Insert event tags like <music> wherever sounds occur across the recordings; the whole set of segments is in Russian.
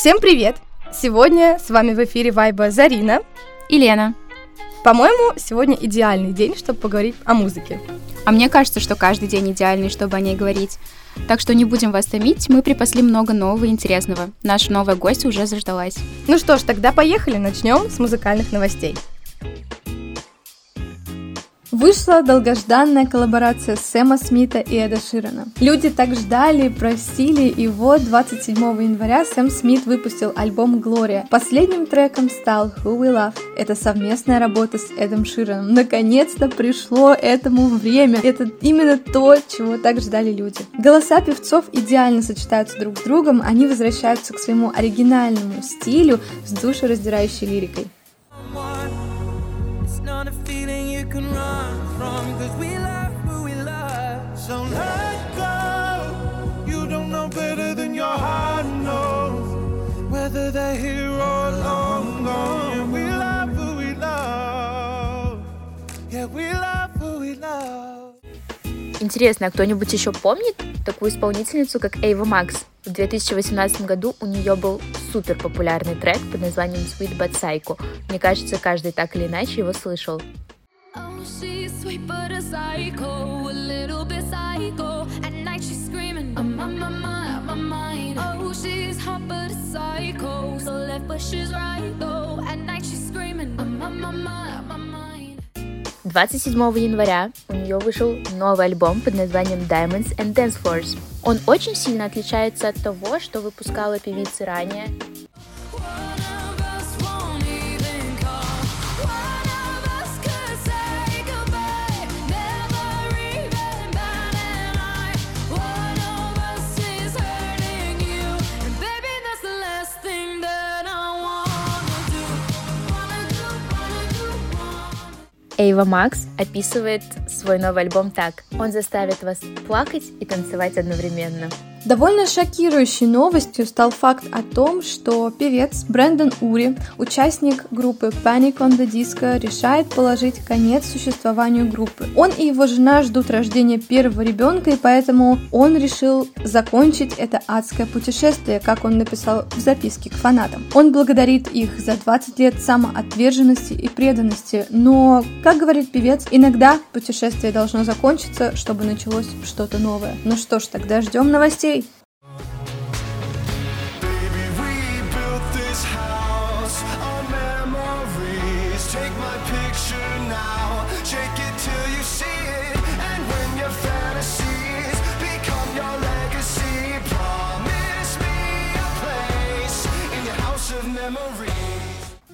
Всем привет! Сегодня с вами в эфире Вайба Зарина и Лена. По-моему, сегодня идеальный день, чтобы поговорить о музыке. А мне кажется, что каждый день идеальный, чтобы о ней говорить. Так что не будем вас томить, мы припасли много нового и интересного. Наша новая гостья уже заждалась. Ну что ж, тогда поехали, начнем с музыкальных новостей. Вышла долгожданная коллаборация Сэма Смита и Эда Ширана. Люди так ждали, просили, и вот 27 января Сэм Смит выпустил альбом «Глория». Последним треком стал «Who We Love». Это совместная работа с Эдом Шираном. Наконец-то пришло этому время. Это именно то, чего так ждали люди. Голоса певцов идеально сочетаются друг с другом, они возвращаются к своему оригинальному стилю с душераздирающей лирикой. Whether they're here or long gone. we love who we love. Yeah, we love who we love. Интересно, а кто-нибудь еще помнит такую исполнительницу, как Эйва Макс? В 2018 году у нее был супер популярный трек под названием Sweet But Psycho. Мне кажется, каждый так или иначе его слышал. Oh, she's sweet but a psycho, a little bit psycho. At night she's screaming, I'm on my mind, my mind. Oh, she's hot but a psycho, so left but she's right though. At night she's screaming, I'm on my mind, my mind. 27 января у нее вышел новый альбом под названием Diamonds and Dance Floors. Он очень сильно отличается от того, что выпускала певица ранее, Эйва Макс описывает свой новый альбом так. Он заставит вас плакать и танцевать одновременно. Довольно шокирующей новостью стал факт о том, что певец Брэндон Ури, участник группы Panic on the Disco, решает положить конец существованию группы. Он и его жена ждут рождения первого ребенка, и поэтому он решил закончить это адское путешествие, как он написал в записке к фанатам. Он благодарит их за 20 лет самоотверженности и преданности, но, как говорит певец, иногда путешествие должно закончиться, чтобы началось что-то новое. Ну что ж, тогда ждем новостей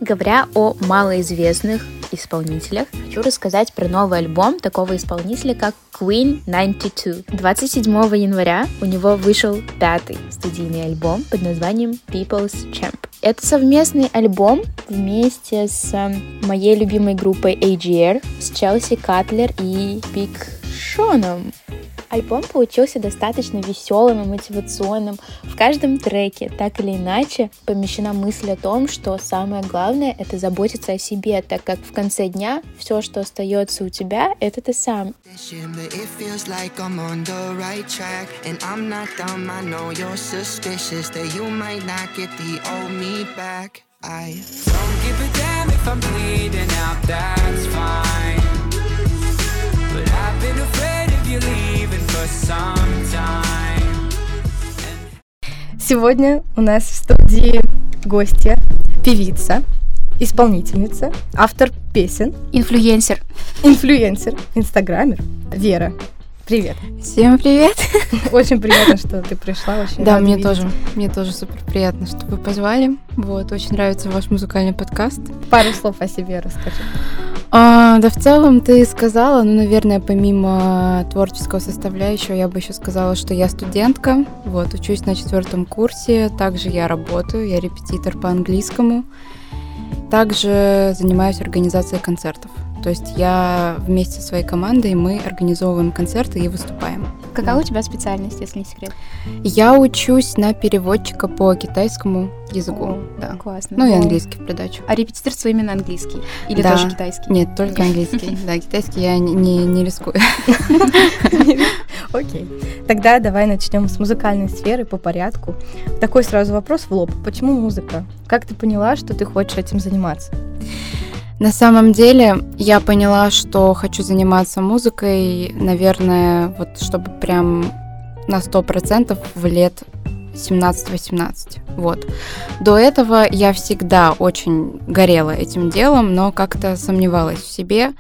Говоря о малоизвестных исполнителях, хочу рассказать про новый альбом такого исполнителя, как Queen 92. 27 января у него вышел пятый студийный альбом под названием People's Champ. Это совместный альбом вместе с эм, моей любимой группой AGR, с Челси Катлер и Биг Шоном. Альбом получился достаточно веселым и мотивационным. В каждом треке, так или иначе, помещена мысль о том, что самое главное — это заботиться о себе, так как в конце дня все, что остается у тебя, это ты сам. A been afraid Сегодня у нас в студии гостья, певица, исполнительница, автор песен, инфлюенсер, инфлюенсер, инстаграмер Вера. Привет. Всем привет. Очень приятно, что ты пришла. Очень да, мне видеть. тоже. Мне тоже супер приятно, что вы позвали. Вот, очень нравится ваш музыкальный подкаст. Пару слов о себе расскажи. А, да, в целом ты сказала, ну, наверное, помимо творческого составляющего, я бы еще сказала, что я студентка, вот, учусь на четвертом курсе, также я работаю, я репетитор по английскому, также занимаюсь организацией концертов. То есть я вместе со своей командой, мы организовываем концерты и выступаем. Какая у тебя специальность, если не секрет? Я учусь на переводчика по китайскому языку. О, да. Классно. Ну и английский в придачу. А репетиторство именно английский? Или да. тоже китайский? Нет, только английский. <laughs> Да, китайский я не, не рискую. <laughs> Окей. Тогда давай начнем с музыкальной сферы по порядку. Такой сразу вопрос в лоб. Почему музыка? Как ты поняла, что ты хочешь этим заниматься? На самом деле я поняла, что хочу заниматься музыкой, наверное, вот чтобы прям на сто процентов в лет 17-18. Вот. До этого я всегда очень горела этим делом, но как-то сомневалась в себе.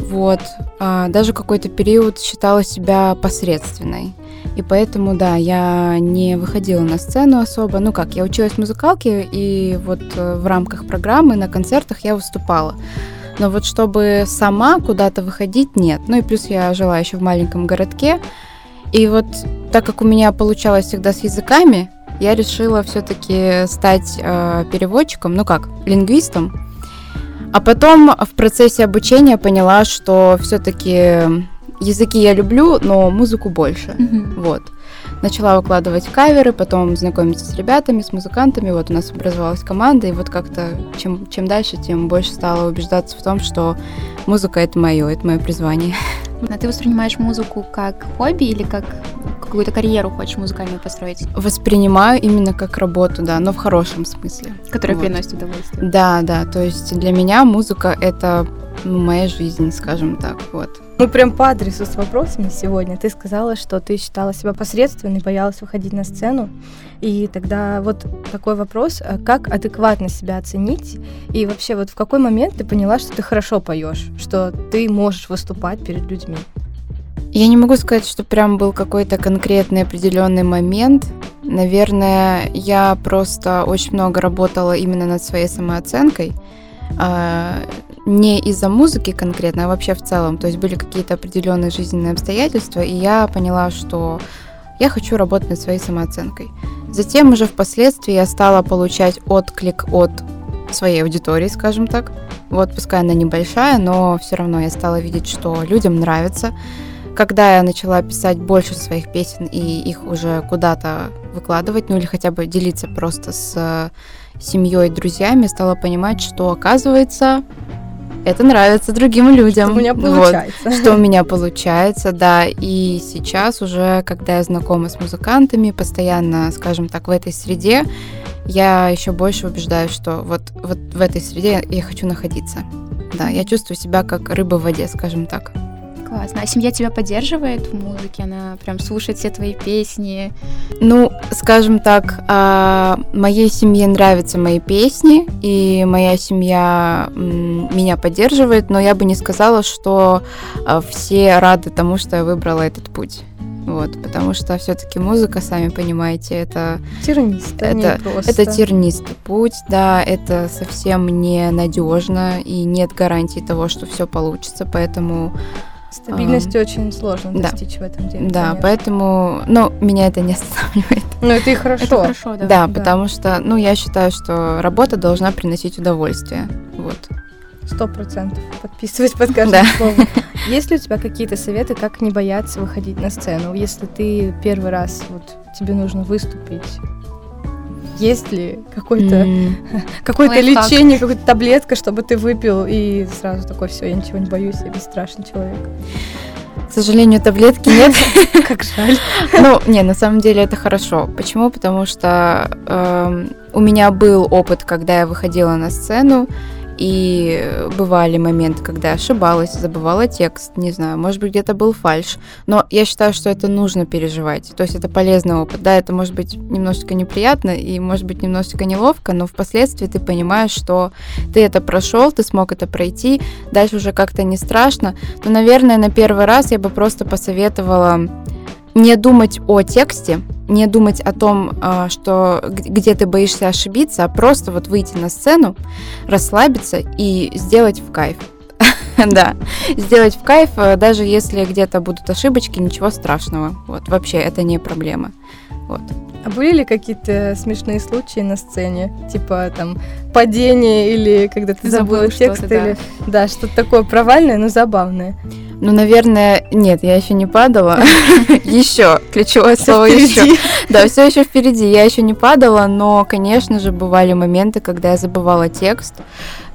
Вот. А, даже какой-то период считала себя посредственной. И поэтому, да, я не выходила на сцену особо. Ну как, я училась в музыкалке, и вот э, в рамках программы на концертах я выступала. Но вот чтобы сама куда-то выходить, нет. Ну и плюс я жила еще в маленьком городке. И вот так как у меня получалось всегда с языками, я решила все-таки стать э, переводчиком, ну как, лингвистом. А потом в процессе обучения поняла, что все-таки языки я люблю, но музыку больше. Mm-hmm. Вот. Начала выкладывать каверы, потом знакомиться с ребятами, с музыкантами. Вот у нас образовалась команда, и вот как-то чем, чем дальше, тем больше стала убеждаться в том, что музыка это мое, это мое призвание. А ты воспринимаешь музыку как хобби или как какую-то карьеру хочешь музыкальную построить? Воспринимаю именно как работу, да, но в хорошем смысле. Которая вот. приносит удовольствие. Да, да, то есть для меня музыка это моя жизнь, скажем так, вот. Мы прям по адресу с вопросами сегодня. Ты сказала, что ты считала себя посредственной, боялась выходить на сцену. И тогда вот такой вопрос, а как адекватно себя оценить? И вообще вот в какой момент ты поняла, что ты хорошо поешь, что ты можешь выступать перед людьми? Я не могу сказать, что прям был какой-то конкретный определенный момент. Наверное, я просто очень много работала именно над своей самооценкой. Не из-за музыки конкретно, а вообще в целом. То есть были какие-то определенные жизненные обстоятельства, и я поняла, что я хочу работать над своей самооценкой. Затем уже впоследствии я стала получать отклик от своей аудитории, скажем так. Вот, пускай она небольшая, но все равно я стала видеть, что людям нравится. Когда я начала писать больше своих песен и их уже куда-то выкладывать, ну или хотя бы делиться просто с семьей, друзьями, стала понимать, что оказывается это нравится другим людям. Что у меня получается. Вот, что у меня получается, да. И сейчас уже, когда я знакома с музыкантами, постоянно, скажем так, в этой среде, я еще больше убеждаюсь, что вот, вот в этой среде я хочу находиться. Да, я чувствую себя как рыба в воде, скажем так. Классно. А семья тебя поддерживает в музыке? Она прям слушает все твои песни? Ну, скажем так, а, моей семье нравятся мои песни, и моя семья меня поддерживает, но я бы не сказала, что а, все рады тому, что я выбрала этот путь. Вот, потому что все-таки музыка, сами понимаете, это тернистый, это, это тернистый путь, да, это совсем не надежно и нет гарантии того, что все получится, поэтому Стабильности а, очень сложно да. достичь в этом деле. Да, конечно. поэтому, ну, меня это не <laughs> останавливает. Ну, это и хорошо. Это хорошо, да. Да, да, потому что, ну, я считаю, что работа должна приносить удовольствие. Вот. Сто процентов. Подписывать под каждым да. словом. <laughs> Есть ли у тебя какие-то советы, как не бояться выходить на сцену? Если ты первый раз, вот, тебе нужно выступить, есть ли какой-то mm. <laughs> какое-то лечение, какая-то таблетка, чтобы ты выпил и сразу такой, все, я ничего не боюсь, я бесстрашный человек? К сожалению, таблетки нет. <laughs> Как жаль. Ну, не, на самом деле это хорошо. Почему? Потому что э, у меня был опыт, когда я выходила на сцену, и бывали моменты, когда ошибалась, забывала текст, не знаю, может быть, где-то был фальш. Но я считаю, что это нужно переживать. То есть это полезный опыт. Да, это может быть немножечко неприятно и может быть немножечко неловко, но впоследствии ты понимаешь, что ты это прошел, ты смог это пройти, дальше уже как-то не страшно. Но, наверное, на первый раз я бы просто посоветовала не думать о тексте, не думать о том, а, что где ты боишься ошибиться, а просто вот выйти на сцену, расслабиться и сделать в кайф. <laughs> Да, сделать в кайф, э, даже если где-то будут ошибочки, ничего страшного. Вот, вообще, это не проблема. Вот. А были ли какие-то смешные случаи на сцене? Типа там падение или когда ты забыла текст или... Да, что-то такое провальное, но забавное. Ну, наверное, нет, я еще не падала. <laughs> Еще, ключевое слово еще. Да, все еще впереди. Я еще не падала, но, конечно же, бывали моменты, когда я забывала текст,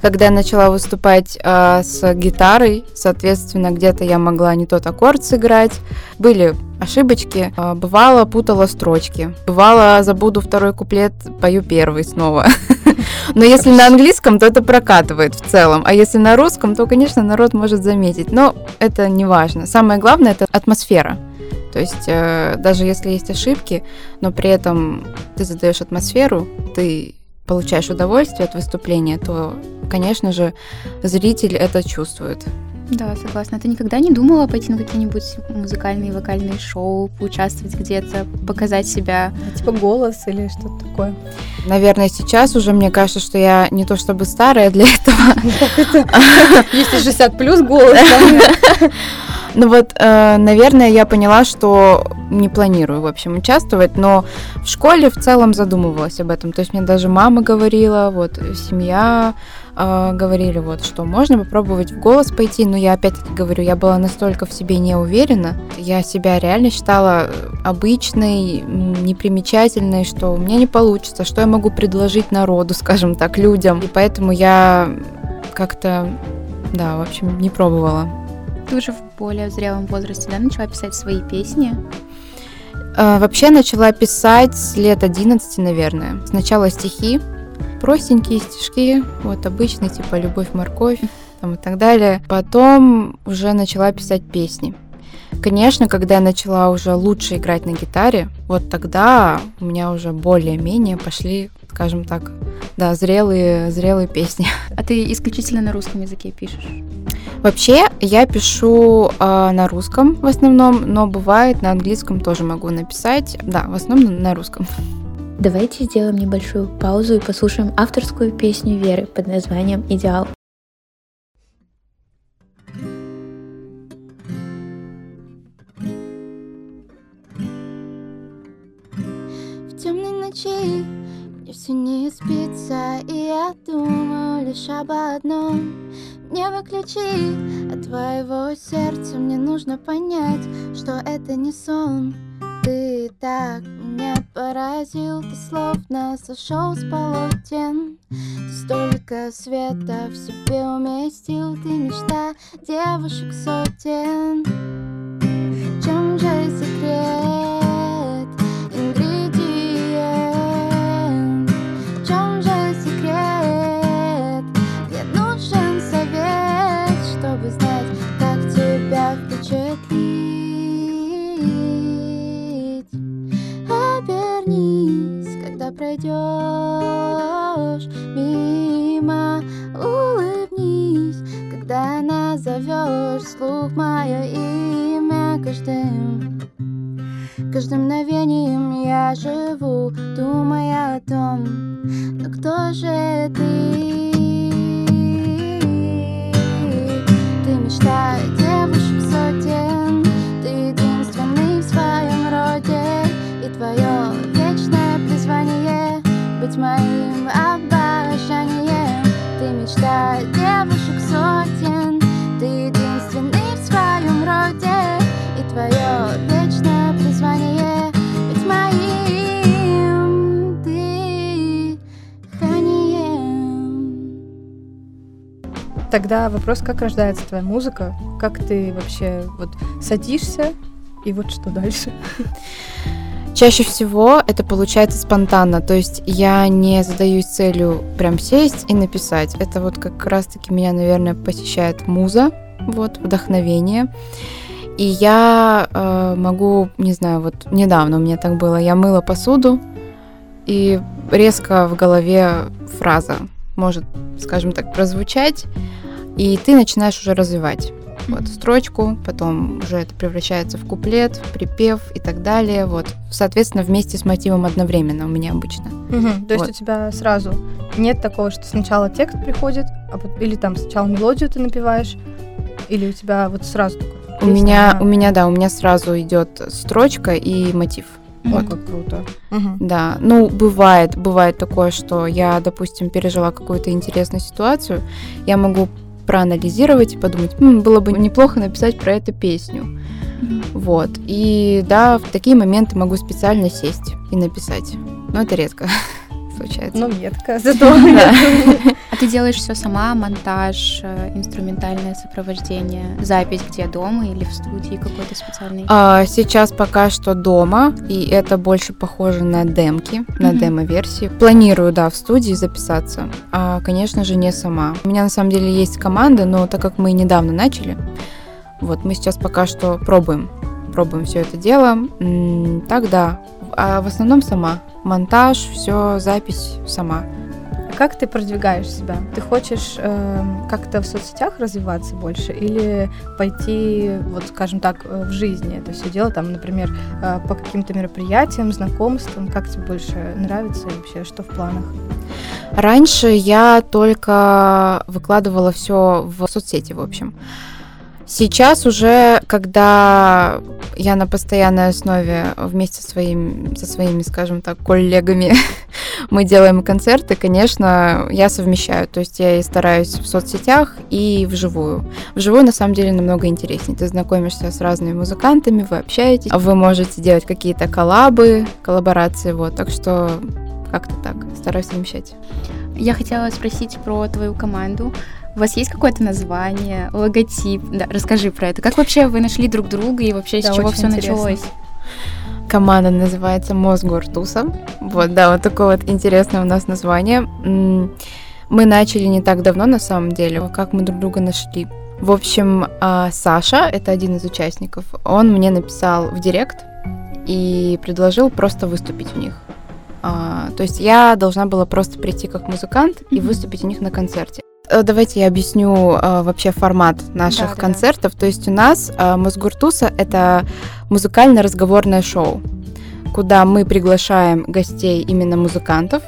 когда я начала выступать э, с гитарой, соответственно, где-то я могла не тот аккорд сыграть. Были ошибочки. Э, бывало, путала строчки. Бывало, забуду второй куплет, пою первый снова. <laughs> Но если на английском, то это прокатывает в целом. А если на русском, то, конечно, народ может заметить. Но это не важно. Самое главное это атмосфера. То есть э, даже если есть ошибки, но при этом ты задаешь атмосферу, ты получаешь удовольствие от выступления, то, конечно же, зритель это чувствует. Да, согласна. Ты никогда не думала пойти на какие-нибудь музыкальные, вокальные шоу, поучаствовать где-то, показать себя? Типа голос или что-то такое? Наверное, сейчас уже мне кажется, что я не то чтобы старая для этого. <laughs> Если 60 плюс голос. <laughs> Ну вот, э, наверное, я поняла, что не планирую, в общем, участвовать, но в школе в целом задумывалась об этом. То есть мне даже мама говорила, вот, семья э, говорили, вот, что можно попробовать в голос пойти, но я опять-таки говорю, я была настолько в себе не уверена, я себя реально считала обычной, непримечательной, что у меня не получится, что я могу предложить народу, <laughs> скажем так, людям. И поэтому я как-то, да, в общем, не пробовала. Ты уже в более зрелом возрасте, да, начала писать свои песни? А, вообще начала писать лет 11, наверное. Сначала стихи, простенькие стишки, вот обычные, типа «Любовь, морковь» там, и так далее. Потом уже начала писать песни. Конечно, когда я начала уже лучше играть на гитаре, вот тогда у меня уже более-менее пошли, скажем так, да, зрелые, зрелые песни. А ты исключительно на русском языке пишешь? Вообще, я пишу э, на русском в основном, но бывает на английском тоже могу написать. Да, в основном на русском. Давайте сделаем небольшую паузу и послушаем авторскую песню Веры под названием «Идеал». В темной ночи все не спится, и я думаю лишь об одном. Не выключи от твоего сердца Мне нужно понять, что это не сон. Ты так меня поразил Ты словно сошел с полотен. Ты столько света в себе уместил Ты мечта девушек сотен пройдешь мимо, улыбнись, когда назовешь слух мое имя каждым. Каждым мгновением я живу, думая о том, но кто же ты? Ты мечта мечта девушек сотен, ты единственный в своем роде, и твое вечное призвание быть моим дыханием. Тогда вопрос, как рождается твоя музыка, как ты вообще вот садишься и вот что дальше? <laughs> Чаще всего это получается спонтанно, то есть я не задаюсь целью прям сесть и написать. Это вот как раз-таки меня, наверное, посещает муза, вот, вдохновение. И я э, могу, не знаю, вот недавно у меня так было, я мыла посуду, и резко в голове фраза может, скажем так, прозвучать, и ты начинаешь уже развивать вот, строчку, потом уже это превращается в куплет, в припев и так далее. Вот, соответственно, вместе с мотивом одновременно у меня обычно. Угу, то есть вот. у тебя сразу нет такого, что сначала текст приходит, а вот, или там сначала мелодию ты напиваешь, или у тебя вот сразу такой. У меня, у меня, да, у меня сразу идет строчка и мотив. Вот. как круто. Угу. Да, ну бывает, бывает такое, что я, допустим, пережила какую-то интересную ситуацию, я могу проанализировать и подумать, М, было бы неплохо написать про это песню. Вот. И да, в такие моменты могу специально сесть и написать. Но это редко <laughs> случается. Ну, метко, <laughs> зато. Да. <laughs> А ты делаешь все сама, монтаж, э, инструментальное сопровождение, запись где дома или в студии какой-то специальный? А, сейчас пока что дома, и это больше похоже на демки, на демо-версии. Планирую, да, в студии записаться. А, конечно же, не сама. У меня на самом деле есть команда, но так как мы недавно начали, вот мы сейчас пока что пробуем, пробуем все это дело. Так да, а в основном сама. Монтаж, все, запись сама. Как ты продвигаешь себя? Ты хочешь эм, как-то в соцсетях развиваться больше или пойти, вот скажем так, э, в жизни это все дело, там, например, э, по каким-то мероприятиям, знакомствам? Как тебе больше нравится и вообще что в планах? Раньше я только выкладывала все в соцсети, в общем. Сейчас уже, когда я на постоянной основе вместе со, своим, со своими, скажем так, коллегами <laughs> мы делаем концерты, конечно, я совмещаю. То есть я и стараюсь в соцсетях и вживую. Вживую, на самом деле, намного интереснее. Ты знакомишься с разными музыкантами, вы общаетесь, вы можете делать какие-то коллабы, коллаборации, вот. Так что как-то так, стараюсь совмещать. Я хотела спросить про твою команду. У вас есть какое-то название, логотип? Да, расскажи про это. Как вообще вы нашли друг друга и вообще Да, с чего все интересно. началось? Команда называется Мосгортуса. Вот, да, вот такое вот интересное у нас название. Мы начали не так давно, на самом деле, как мы друг друга нашли. В общем, а, Саша, это один из участников, он мне написал в директ и предложил просто выступить у них. А, То есть я должна была просто прийти как музыкант и выступить у них на концерте. Э, Давайте я объясню а, вообще формат наших Да-да-да. концертов. То есть у нас а, Мосгуртуса — это музыкально-разговорное шоу, куда мы приглашаем гостей именно музыкантов.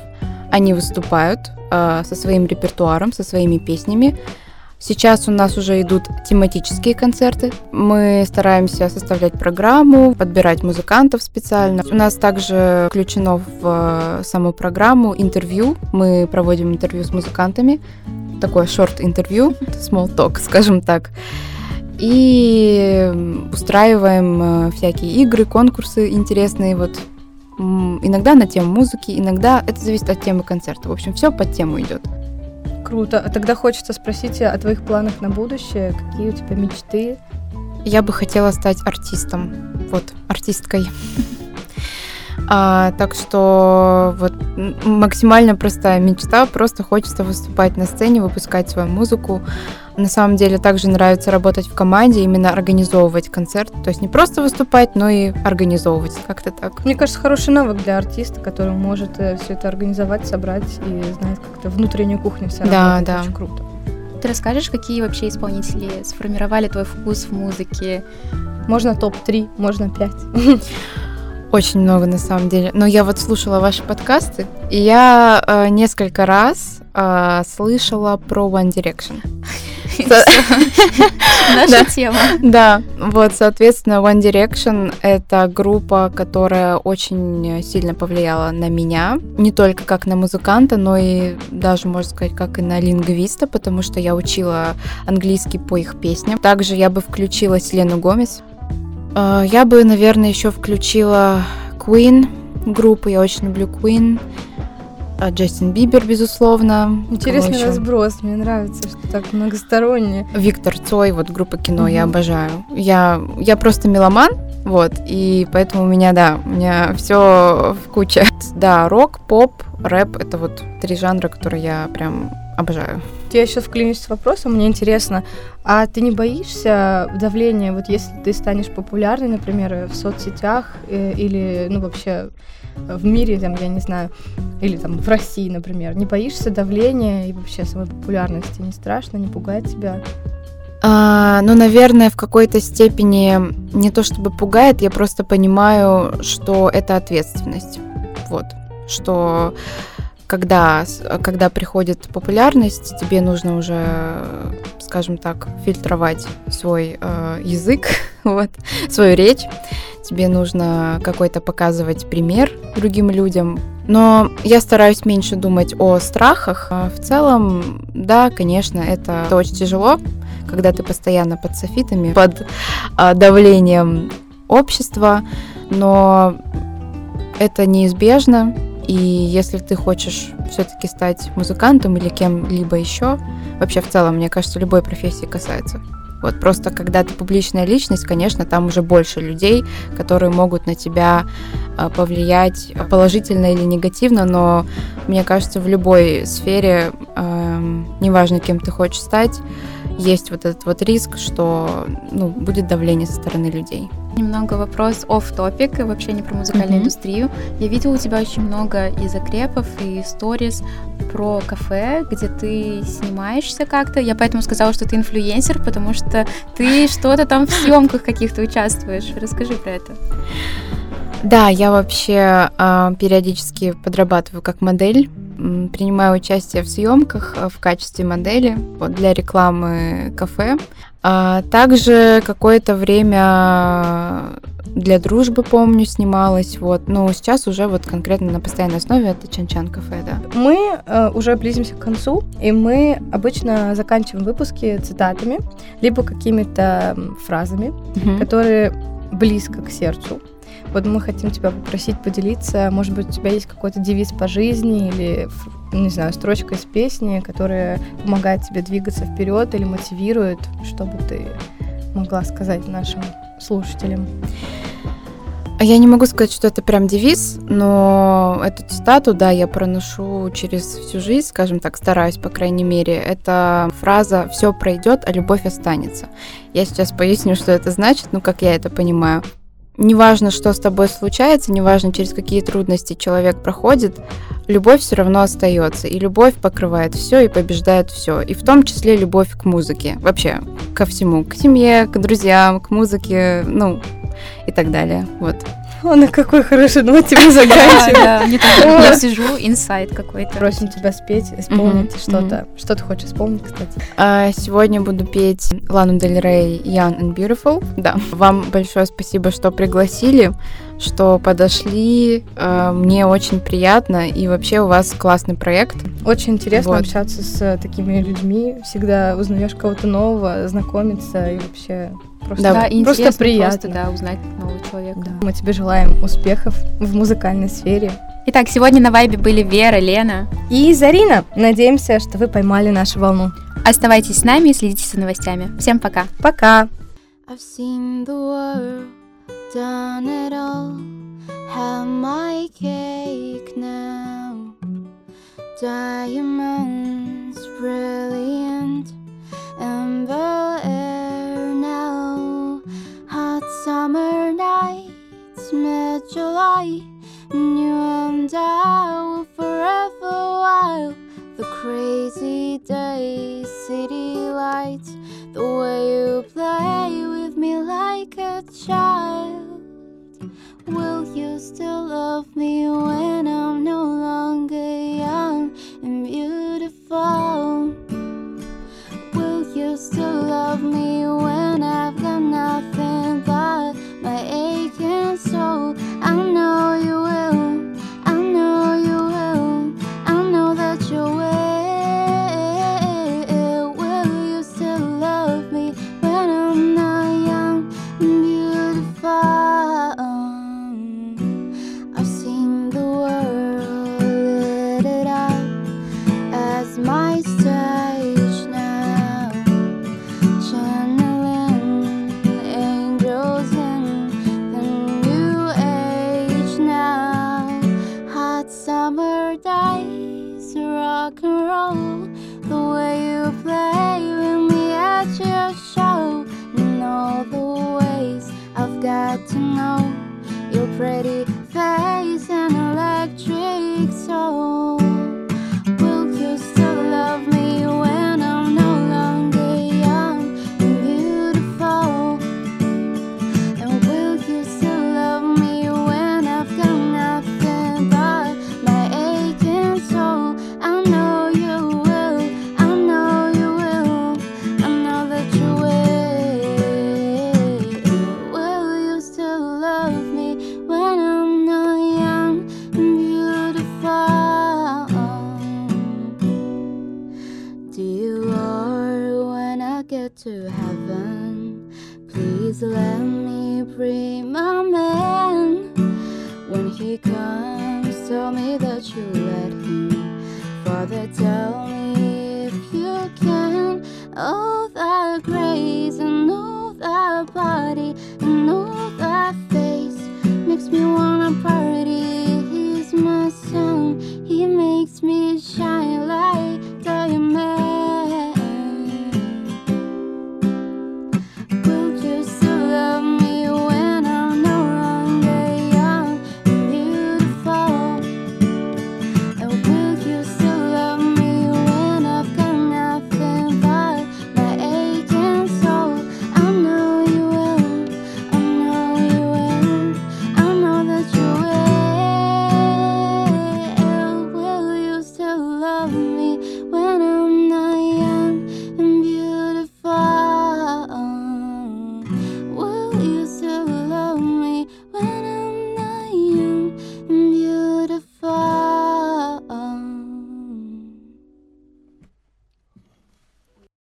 Они выступают а, со своим репертуаром, со своими песнями. Сейчас у нас уже идут тематические концерты. Мы стараемся составлять программу, подбирать музыкантов специально. У нас также включено в э, саму программу интервью. Мы проводим интервью с музыкантами. Такое шорт-интервью, small talk, скажем так. И устраиваем э, всякие игры, конкурсы интересные. Вот иногда на тему музыки, иногда это зависит от темы концерта. В общем, все под тему идет. Круто. А тогда хочется спросить о твоих планах на будущее. Какие у тебя мечты? Я бы хотела стать артистом, вот, артисткой. <laughs> А, так что вот максимально простая мечта, просто хочется выступать на сцене, выпускать свою музыку. На самом деле также нравится работать в команде, именно организовывать концерт, то есть не просто выступать, но и организовывать, как-то так. Мне кажется, хороший навык для артиста, который может все это организовать, собрать и знает, как это внутренняя кухня вся Да, работает. да. Очень круто. Ты расскажешь, какие вообще исполнители сформировали твой вкус в музыке? Можно топ-3, можно 5. Очень много на самом деле. Но я вот слушала ваши подкасты, и я э, несколько раз э, слышала про One Direction. <laughs> <laughs> Наша тема. Да, вот, соответственно, One Direction — это группа, которая очень сильно повлияла на меня, не только как на музыканта, но и даже, можно сказать, как и на лингвиста, потому что я учила английский по их песням. Также я бы включила Селену Гомес. Э, Я бы, наверное, еще включила Queen группу, я очень люблю Queen. А Джастин Бибер, безусловно. Кого Интересный еще? разброс. Мне нравится, что так многосторонне. Виктор Цой, вот группа кино, я Мгм. обожаю. Я, я просто меломан, вот, и поэтому у меня, да, у меня все в куче. <laughs> Да, рок, поп, рэп — это вот три жанра, которые я прям обожаю. Я сейчас вклинюсь с вопросом, мне интересно, а ты не боишься давления, вот если ты станешь популярной, например, в соцсетях э, или, ну, вообще в мире, там, я не знаю, или там в России, например, не боишься давления и вообще самой популярности? Не страшно, не пугает тебя? А, ну, наверное, в какой-то степени не то чтобы пугает, я просто понимаю, что это ответственность. Вот. Что когда, когда приходит популярность, тебе нужно уже, скажем так, фильтровать свой э, язык, <laughs> вот, свою речь. Тебе нужно какой-то показывать пример другим людям, Но я стараюсь меньше думать о страхах. А в целом, да, конечно, это, это очень тяжело, когда ты постоянно под софитами, под а, давлением общества, но это неизбежно. И если ты хочешь все-таки стать музыкантом или кем-либо еще, вообще в целом, мне кажется, любой профессии касается. Вот просто когда ты публичная личность, конечно, там уже больше людей, которые могут на тебя а, повлиять положительно или негативно, но мне кажется, в любой сфере, э, неважно, кем ты хочешь стать, есть вот этот вот риск, что ну, будет давление со стороны людей. Немного вопрос off топик вообще не про музыкальную mm-hmm. индустрию. Я видела у тебя очень много и закрепов, и сториз про кафе, где ты снимаешься как-то. Я поэтому сказала, что ты инфлюенсер, потому что ты <laughs> что-то там в съемках каких-то участвуешь. Расскажи про это. Да, я вообще э, периодически подрабатываю как модель, принимаю участие в съемках э, в качестве модели вот, для рекламы кафе. А также какое-то время для дружбы, помню, снималась, вот, но сейчас уже вот конкретно на постоянной основе это Чан-Чан кафе, да. Мы э, уже близимся к концу, и мы обычно заканчиваем выпуски цитатами, либо какими-то фразами, mm-hmm. которые близко к сердцу. Вот мы хотим тебя попросить поделиться. Может быть, у тебя есть какой-то девиз по жизни или, не знаю, строчка из песни, которая помогает тебе двигаться вперед или мотивирует, чтобы ты могла сказать нашим слушателям. Я не могу сказать, что это прям девиз, но эту цитату, да, я проношу через всю жизнь, скажем так, стараюсь, по крайней мере. Это фраза «все пройдет, а любовь останется». Я сейчас поясню, что это значит, ну, как я это понимаю неважно, что с тобой случается, неважно, через какие трудности человек проходит, любовь все равно остается. И любовь покрывает все и побеждает все. И в том числе любовь к музыке. Вообще, ко всему. К семье, к друзьям, к музыке, ну, и так далее. Вот. О, на какой хорошей ноте мы <laughs> заканчиваем. Я сижу, инсайт какой-то. Просим тебя спеть, исполнить что-то. Что ты хочешь исполнить, кстати? А, сегодня буду петь Лану Дель Рей Young and Beautiful. Да. Вам большое спасибо, что пригласили, что подошли. А, мне очень приятно. И вообще у вас классный проект. Очень интересно общаться с такими людьми. Всегда узнаешь кого-то нового, знакомиться и вообще Просто, да, и просто приятно. Просто, да, узнать нового человека. Да. Мы тебе желаем успехов в музыкальной сфере. Итак, сегодня на Вайбе были Вера, Лена и Зарина. Надеемся, что вы поймали нашу волну. Оставайтесь с нами и следите за новостями. Всем пока. Пока. I've seen the world, done it all, have my cake now. Diamonds, brilliant, and And you and I will forever while the crazy days, city lights, the way you play with me like a child. Will you still love me when I'm no longer young and beautiful? Will you still love me when